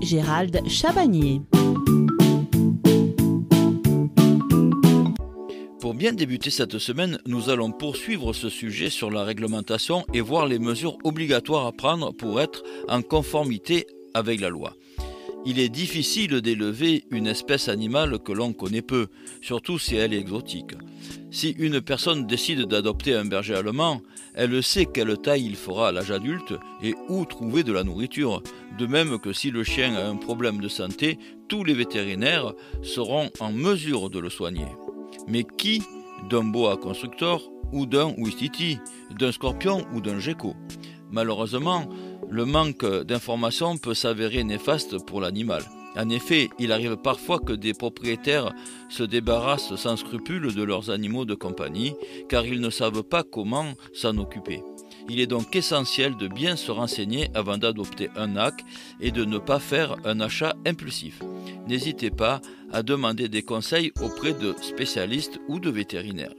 Gérald. Pour bien débuter cette semaine, nous allons poursuivre ce sujet sur la réglementation et voir les mesures obligatoires à prendre pour être en conformité avec la loi. Il est difficile d'élever une espèce animale que l'on connaît peu, surtout si elle est exotique. Si une personne décide d'adopter un berger allemand, elle sait quelle taille il fera à l'âge adulte et où trouver de la nourriture. De même que si le chien a un problème de santé, tous les vétérinaires seront en mesure de le soigner. Mais qui d'un boa constructeur ou d'un ouistiti, d'un scorpion ou d'un gecko? Malheureusement, le manque d'informations peut s'avérer néfaste pour l'animal. En effet, il arrive parfois que des propriétaires se débarrassent sans scrupule de leurs animaux de compagnie, car ils ne savent pas comment s'en occuper. Il est donc essentiel de bien se renseigner avant d'adopter un NAC et de ne pas faire un achat impulsif. N'hésitez pas à demander des conseils auprès de spécialistes ou de vétérinaires.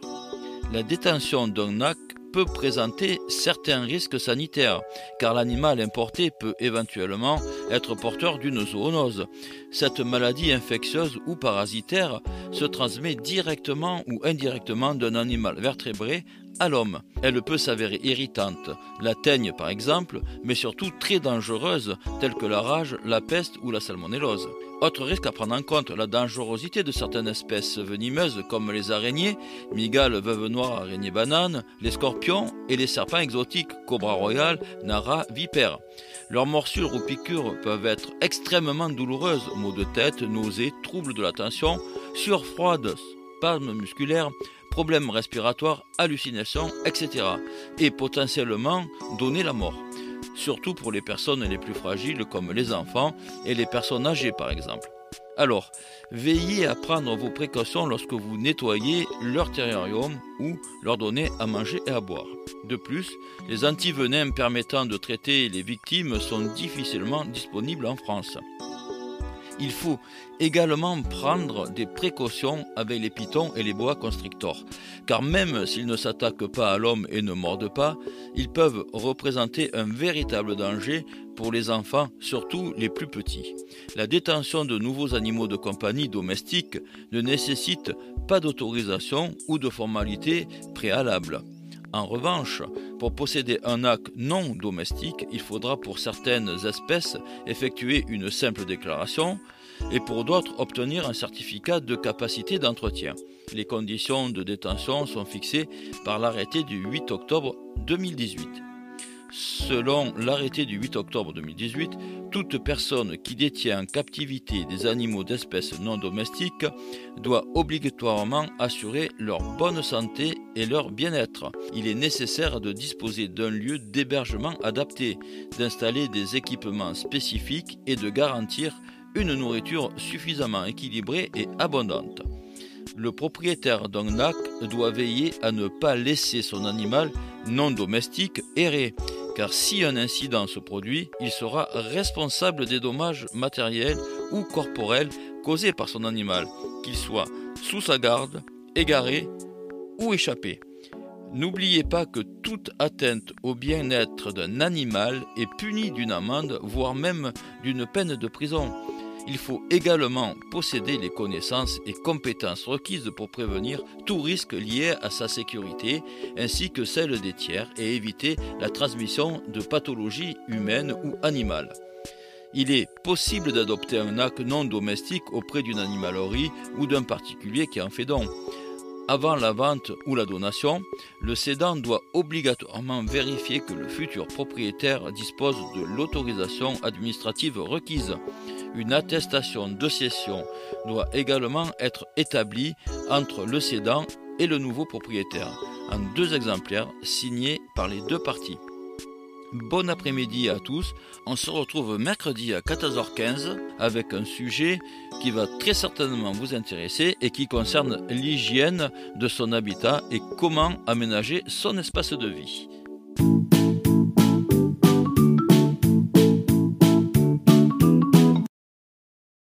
La détention d'un NAC peut présenter certains risques sanitaires, car l'animal importé peut éventuellement être porteur d'une zoonose. Cette maladie infectieuse ou parasitaire se transmet directement ou indirectement d'un animal vertébré l'homme. Elle peut s'avérer irritante, la teigne par exemple, mais surtout très dangereuse, telle que la rage, la peste ou la salmonellose. Autre risque à prendre en compte, la dangerosité de certaines espèces venimeuses comme les araignées, migales, veuve noire, araignée banane, les scorpions et les serpents exotiques, cobra royal, nara, vipère. Leurs morsures ou piqûres peuvent être extrêmement douloureuses, maux de tête, nausées, troubles de l'attention, sueur froide, spasmes musculaires, problèmes respiratoires, hallucinations, etc. et potentiellement donner la mort surtout pour les personnes les plus fragiles comme les enfants et les personnes âgées par exemple. Alors, veillez à prendre vos précautions lorsque vous nettoyez leur terrarium ou leur donnez à manger et à boire. De plus, les antivenins permettant de traiter les victimes sont difficilement disponibles en France. Il faut également prendre des précautions avec les pitons et les bois constrictors, car même s'ils ne s'attaquent pas à l'homme et ne mordent pas, ils peuvent représenter un véritable danger pour les enfants, surtout les plus petits. La détention de nouveaux animaux de compagnie domestiques ne nécessite pas d'autorisation ou de formalité préalable. En revanche, pour posséder un ac non domestique, il faudra pour certaines espèces effectuer une simple déclaration et pour d'autres obtenir un certificat de capacité d'entretien. Les conditions de détention sont fixées par l'arrêté du 8 octobre 2018. Selon l'arrêté du 8 octobre 2018, toute personne qui détient en captivité des animaux d'espèces non domestiques doit obligatoirement assurer leur bonne santé et leur bien-être. Il est nécessaire de disposer d'un lieu d'hébergement adapté, d'installer des équipements spécifiques et de garantir une nourriture suffisamment équilibrée et abondante. Le propriétaire d'un lac doit veiller à ne pas laisser son animal non domestique errer car si un incident se produit, il sera responsable des dommages matériels ou corporels causés par son animal, qu'il soit sous sa garde, égaré ou échappé. N'oubliez pas que toute atteinte au bien-être d'un animal est punie d'une amende, voire même d'une peine de prison. Il faut également posséder les connaissances et compétences requises pour prévenir tout risque lié à sa sécurité ainsi que celle des tiers et éviter la transmission de pathologies humaines ou animales. Il est possible d'adopter un acte non domestique auprès d'une animalerie ou d'un particulier qui en fait don. Avant la vente ou la donation, le cédant doit obligatoirement vérifier que le futur propriétaire dispose de l'autorisation administrative requise. Une attestation de cession doit également être établie entre le cédant et le nouveau propriétaire, en deux exemplaires signés par les deux parties. Bon après-midi à tous. On se retrouve mercredi à 14h15 avec un sujet qui va très certainement vous intéresser et qui concerne l'hygiène de son habitat et comment aménager son espace de vie.